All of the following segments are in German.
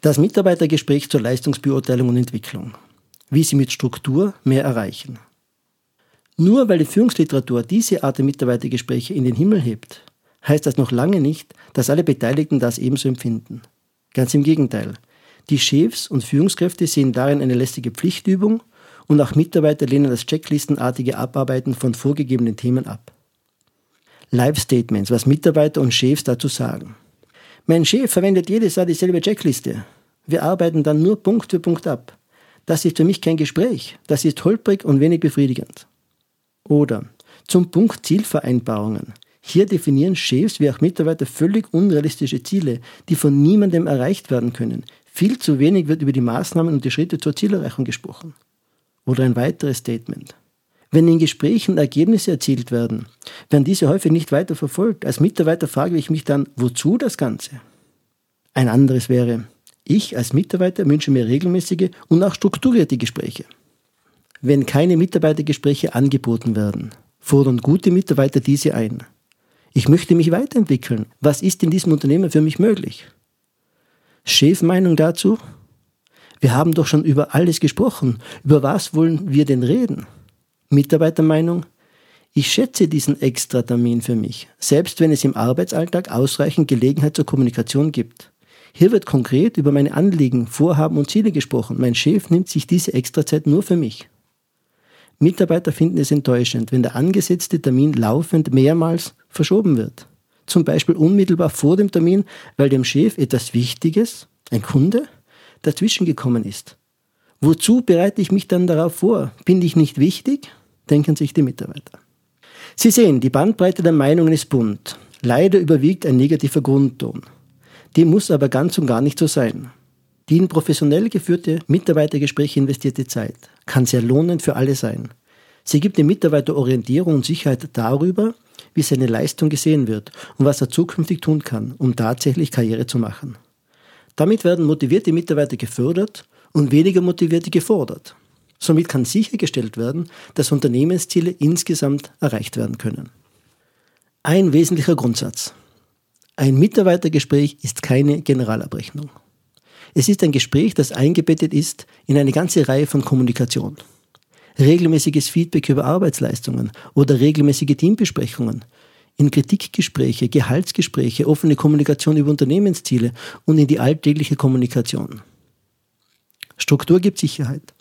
Das Mitarbeitergespräch zur Leistungsbeurteilung und Entwicklung. Wie Sie mit Struktur mehr erreichen. Nur weil die Führungsliteratur diese Art der Mitarbeitergespräche in den Himmel hebt, heißt das noch lange nicht, dass alle Beteiligten das ebenso empfinden. Ganz im Gegenteil. Die Chefs und Führungskräfte sehen darin eine lästige Pflichtübung und auch Mitarbeiter lehnen das checklistenartige Abarbeiten von vorgegebenen Themen ab. Live-Statements, was Mitarbeiter und Chefs dazu sagen. Mein Chef verwendet jedes Jahr dieselbe Checkliste. Wir arbeiten dann nur Punkt für Punkt ab. Das ist für mich kein Gespräch. Das ist holprig und wenig befriedigend. Oder zum Punkt Zielvereinbarungen. Hier definieren Chefs wie auch Mitarbeiter völlig unrealistische Ziele, die von niemandem erreicht werden können. Viel zu wenig wird über die Maßnahmen und die Schritte zur Zielerreichung gesprochen. Oder ein weiteres Statement. Wenn in Gesprächen Ergebnisse erzielt werden, werden diese häufig nicht weiter verfolgt. Als Mitarbeiter frage ich mich dann, wozu das Ganze? Ein anderes wäre, ich als Mitarbeiter wünsche mir regelmäßige und auch strukturierte Gespräche. Wenn keine Mitarbeitergespräche angeboten werden, fordern gute Mitarbeiter diese ein. Ich möchte mich weiterentwickeln. Was ist in diesem Unternehmen für mich möglich? Chefmeinung dazu? Wir haben doch schon über alles gesprochen. Über was wollen wir denn reden? Mitarbeitermeinung? Ich schätze diesen Extratermin für mich, selbst wenn es im Arbeitsalltag ausreichend Gelegenheit zur Kommunikation gibt. Hier wird konkret über meine Anliegen, Vorhaben und Ziele gesprochen. Mein Chef nimmt sich diese Extrazeit nur für mich. Mitarbeiter finden es enttäuschend, wenn der angesetzte Termin laufend mehrmals verschoben wird. Zum Beispiel unmittelbar vor dem Termin, weil dem Chef etwas Wichtiges, ein Kunde, dazwischen gekommen ist. Wozu bereite ich mich dann darauf vor? Bin ich nicht wichtig? Denken sich die Mitarbeiter. Sie sehen, die Bandbreite der Meinungen ist bunt. Leider überwiegt ein negativer Grundton. Dem muss aber ganz und gar nicht so sein. Die in professionell geführte Mitarbeitergespräche investierte Zeit kann sehr lohnend für alle sein. Sie gibt dem Mitarbeiter Orientierung und Sicherheit darüber, wie seine Leistung gesehen wird und was er zukünftig tun kann, um tatsächlich Karriere zu machen. Damit werden motivierte Mitarbeiter gefördert und weniger motivierte gefordert. Somit kann sichergestellt werden, dass Unternehmensziele insgesamt erreicht werden können. Ein wesentlicher Grundsatz. Ein Mitarbeitergespräch ist keine Generalabrechnung. Es ist ein Gespräch, das eingebettet ist in eine ganze Reihe von Kommunikation. Regelmäßiges Feedback über Arbeitsleistungen oder regelmäßige Teambesprechungen, in Kritikgespräche, Gehaltsgespräche, offene Kommunikation über Unternehmensziele und in die alltägliche Kommunikation. Struktur gibt Sicherheit.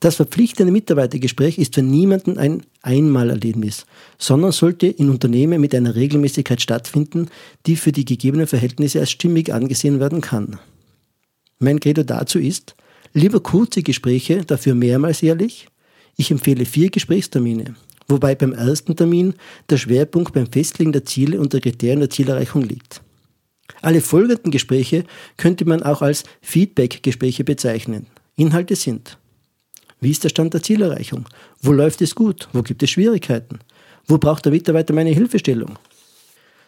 Das verpflichtende Mitarbeitergespräch ist für niemanden ein Einmalerlebnis, sondern sollte in Unternehmen mit einer Regelmäßigkeit stattfinden, die für die gegebenen Verhältnisse als stimmig angesehen werden kann. Mein Credo dazu ist, lieber kurze Gespräche, dafür mehrmals jährlich. Ich empfehle vier Gesprächstermine, wobei beim ersten Termin der Schwerpunkt beim Festlegen der Ziele und der Kriterien der Zielerreichung liegt. Alle folgenden Gespräche könnte man auch als Feedback-Gespräche bezeichnen. Inhalte sind wie ist der Stand der Zielerreichung? Wo läuft es gut? Wo gibt es Schwierigkeiten? Wo braucht der Mitarbeiter meine Hilfestellung?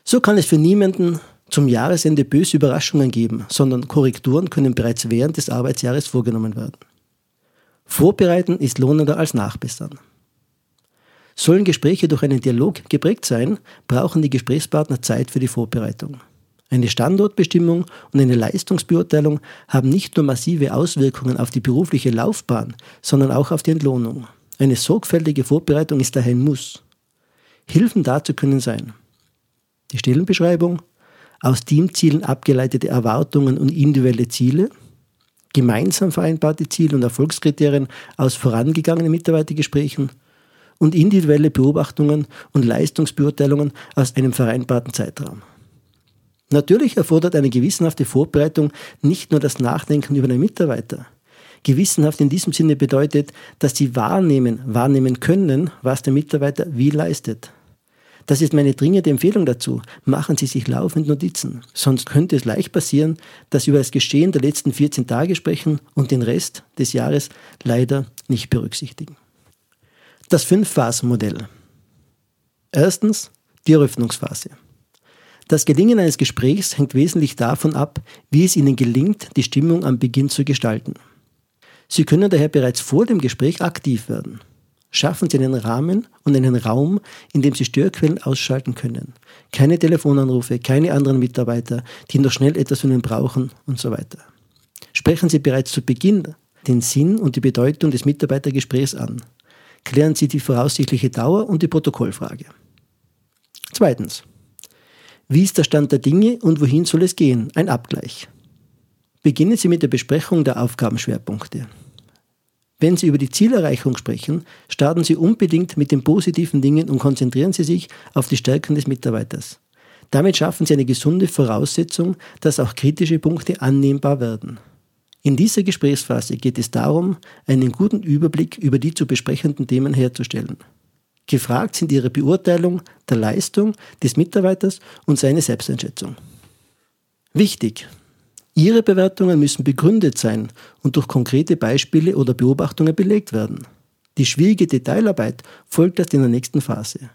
So kann es für niemanden zum Jahresende böse Überraschungen geben, sondern Korrekturen können bereits während des Arbeitsjahres vorgenommen werden. Vorbereiten ist lohnender als nachbessern. Sollen Gespräche durch einen Dialog geprägt sein, brauchen die Gesprächspartner Zeit für die Vorbereitung. Eine Standortbestimmung und eine Leistungsbeurteilung haben nicht nur massive Auswirkungen auf die berufliche Laufbahn, sondern auch auf die Entlohnung. Eine sorgfältige Vorbereitung ist daher ein Muss. Hilfen dazu können sein die Stellenbeschreibung, aus Teamzielen abgeleitete Erwartungen und individuelle Ziele, gemeinsam vereinbarte Ziele und Erfolgskriterien aus vorangegangenen Mitarbeitergesprächen und individuelle Beobachtungen und Leistungsbeurteilungen aus einem vereinbarten Zeitraum. Natürlich erfordert eine gewissenhafte Vorbereitung nicht nur das Nachdenken über den Mitarbeiter. Gewissenhaft in diesem Sinne bedeutet, dass Sie wahrnehmen, wahrnehmen können, was der Mitarbeiter wie leistet. Das ist meine dringende Empfehlung dazu. Machen Sie sich laufend Notizen. Sonst könnte es leicht passieren, dass Sie über das Geschehen der letzten 14 Tage sprechen und den Rest des Jahres leider nicht berücksichtigen. Das Fünf-Phasen-Modell. Erstens die Eröffnungsphase. Das Gelingen eines Gesprächs hängt wesentlich davon ab, wie es Ihnen gelingt, die Stimmung am Beginn zu gestalten. Sie können daher bereits vor dem Gespräch aktiv werden. Schaffen Sie einen Rahmen und einen Raum, in dem Sie Störquellen ausschalten können. Keine Telefonanrufe, keine anderen Mitarbeiter, die noch schnell etwas von Ihnen brauchen und so weiter. Sprechen Sie bereits zu Beginn den Sinn und die Bedeutung des Mitarbeitergesprächs an. Klären Sie die voraussichtliche Dauer und die Protokollfrage. Zweitens. Wie ist der Stand der Dinge und wohin soll es gehen? Ein Abgleich. Beginnen Sie mit der Besprechung der Aufgabenschwerpunkte. Wenn Sie über die Zielerreichung sprechen, starten Sie unbedingt mit den positiven Dingen und konzentrieren Sie sich auf die Stärken des Mitarbeiters. Damit schaffen Sie eine gesunde Voraussetzung, dass auch kritische Punkte annehmbar werden. In dieser Gesprächsphase geht es darum, einen guten Überblick über die zu besprechenden Themen herzustellen. Gefragt sind Ihre Beurteilung der Leistung des Mitarbeiters und seine Selbsteinschätzung. Wichtig, Ihre Bewertungen müssen begründet sein und durch konkrete Beispiele oder Beobachtungen belegt werden. Die schwierige Detailarbeit folgt erst in der nächsten Phase.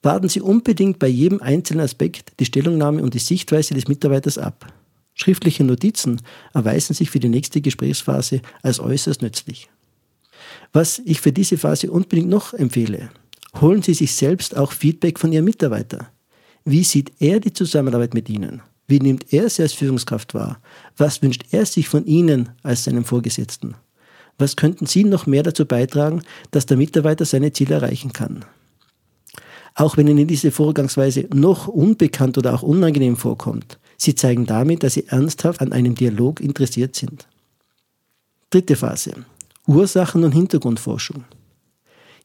Warten Sie unbedingt bei jedem einzelnen Aspekt die Stellungnahme und die Sichtweise des Mitarbeiters ab. Schriftliche Notizen erweisen sich für die nächste Gesprächsphase als äußerst nützlich. Was ich für diese Phase unbedingt noch empfehle, holen Sie sich selbst auch Feedback von Ihrem Mitarbeiter. Wie sieht er die Zusammenarbeit mit Ihnen? Wie nimmt er sie als Führungskraft wahr? Was wünscht er sich von Ihnen als seinem Vorgesetzten? Was könnten Sie noch mehr dazu beitragen, dass der Mitarbeiter seine Ziele erreichen kann? Auch wenn Ihnen diese Vorgangsweise noch unbekannt oder auch unangenehm vorkommt, Sie zeigen damit, dass Sie ernsthaft an einem Dialog interessiert sind. Dritte Phase. Ursachen und Hintergrundforschung.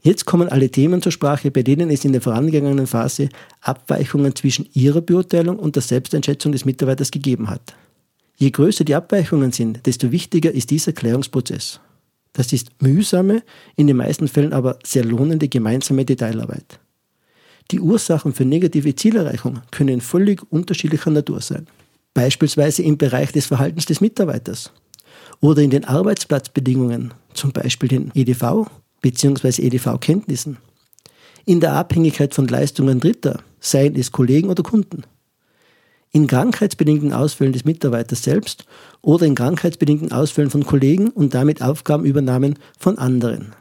Jetzt kommen alle Themen zur Sprache, bei denen es in der vorangegangenen Phase Abweichungen zwischen Ihrer Beurteilung und der Selbsteinschätzung des Mitarbeiters gegeben hat. Je größer die Abweichungen sind, desto wichtiger ist dieser Klärungsprozess. Das ist mühsame, in den meisten Fällen aber sehr lohnende gemeinsame Detailarbeit. Die Ursachen für negative Zielerreichung können völlig unterschiedlicher Natur sein. Beispielsweise im Bereich des Verhaltens des Mitarbeiters oder in den Arbeitsplatzbedingungen, zum Beispiel den EDV bzw. EDV-Kenntnissen, in der Abhängigkeit von Leistungen Dritter, seien es Kollegen oder Kunden, in krankheitsbedingten Ausfällen des Mitarbeiters selbst oder in krankheitsbedingten Ausfällen von Kollegen und damit Aufgabenübernahmen von anderen.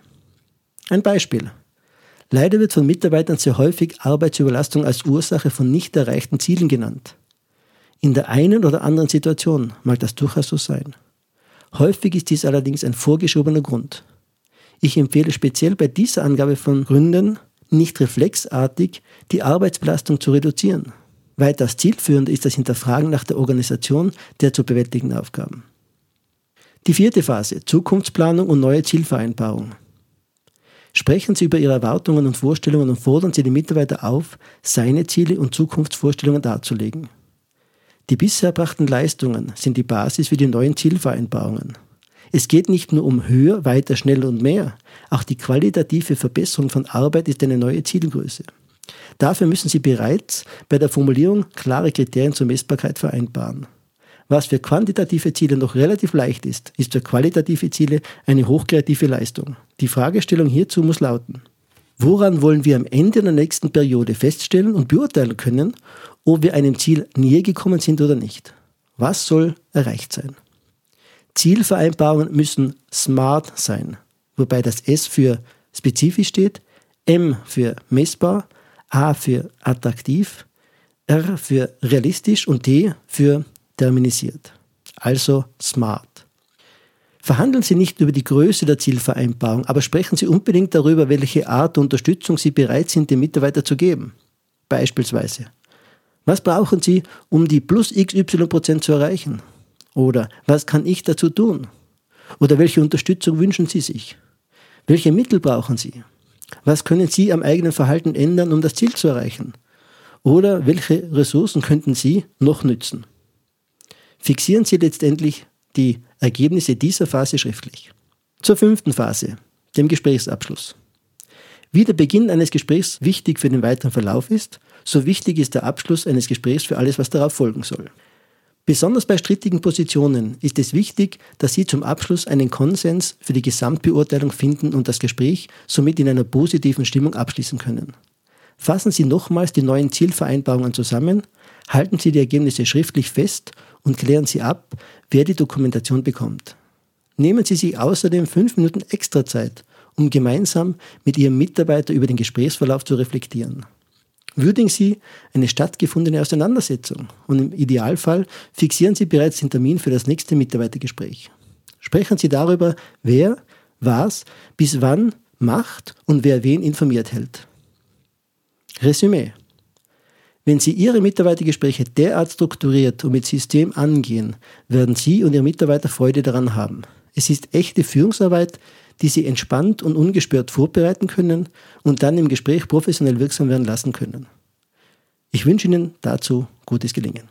Ein Beispiel. Leider wird von Mitarbeitern sehr häufig Arbeitsüberlastung als Ursache von nicht erreichten Zielen genannt. In der einen oder anderen Situation mag das durchaus so sein. Häufig ist dies allerdings ein vorgeschobener Grund. Ich empfehle speziell bei dieser Angabe von Gründen nicht reflexartig die Arbeitsbelastung zu reduzieren. Weitaus zielführender ist das Hinterfragen nach der Organisation der zu bewältigenden Aufgaben. Die vierte Phase, Zukunftsplanung und neue Zielvereinbarung. Sprechen Sie über Ihre Erwartungen und Vorstellungen und fordern Sie den Mitarbeiter auf, seine Ziele und Zukunftsvorstellungen darzulegen. Die bisher erbrachten Leistungen sind die Basis für die neuen Zielvereinbarungen. Es geht nicht nur um höher, weiter, schneller und mehr. Auch die qualitative Verbesserung von Arbeit ist eine neue Zielgröße. Dafür müssen Sie bereits bei der Formulierung klare Kriterien zur Messbarkeit vereinbaren. Was für quantitative Ziele noch relativ leicht ist, ist für qualitative Ziele eine hochkreative Leistung. Die Fragestellung hierzu muss lauten, woran wollen wir am Ende der nächsten Periode feststellen und beurteilen können, ob wir einem Ziel näher gekommen sind oder nicht? Was soll erreicht sein? Zielvereinbarungen müssen smart sein, wobei das S für spezifisch steht, M für messbar, A für attraktiv, R für realistisch und D für terminisiert. Also smart. Verhandeln Sie nicht über die Größe der Zielvereinbarung, aber sprechen Sie unbedingt darüber, welche Art der Unterstützung Sie bereit sind, dem Mitarbeiter zu geben. Beispielsweise, was brauchen Sie, um die plus XY zu erreichen? Oder was kann ich dazu tun? Oder welche Unterstützung wünschen Sie sich? Welche Mittel brauchen Sie? Was können Sie am eigenen Verhalten ändern, um das Ziel zu erreichen? Oder welche Ressourcen könnten Sie noch nützen? Fixieren Sie letztendlich die Ergebnisse dieser Phase schriftlich. Zur fünften Phase, dem Gesprächsabschluss. Wie der Beginn eines Gesprächs wichtig für den weiteren Verlauf ist, so wichtig ist der Abschluss eines Gesprächs für alles, was darauf folgen soll. Besonders bei strittigen Positionen ist es wichtig, dass Sie zum Abschluss einen Konsens für die Gesamtbeurteilung finden und das Gespräch somit in einer positiven Stimmung abschließen können. Fassen Sie nochmals die neuen Zielvereinbarungen zusammen, halten Sie die Ergebnisse schriftlich fest und klären Sie ab, wer die Dokumentation bekommt. Nehmen Sie sich außerdem fünf Minuten extra Zeit, um gemeinsam mit Ihrem Mitarbeiter über den Gesprächsverlauf zu reflektieren. Würdigen Sie eine stattgefundene Auseinandersetzung und im Idealfall fixieren Sie bereits den Termin für das nächste Mitarbeitergespräch. Sprechen Sie darüber, wer was bis wann macht und wer wen informiert hält. Resümee. Wenn Sie Ihre Mitarbeitergespräche derart strukturiert und mit System angehen, werden Sie und Ihre Mitarbeiter Freude daran haben. Es ist echte Führungsarbeit, die Sie entspannt und ungestört vorbereiten können und dann im Gespräch professionell wirksam werden lassen können. Ich wünsche Ihnen dazu gutes Gelingen.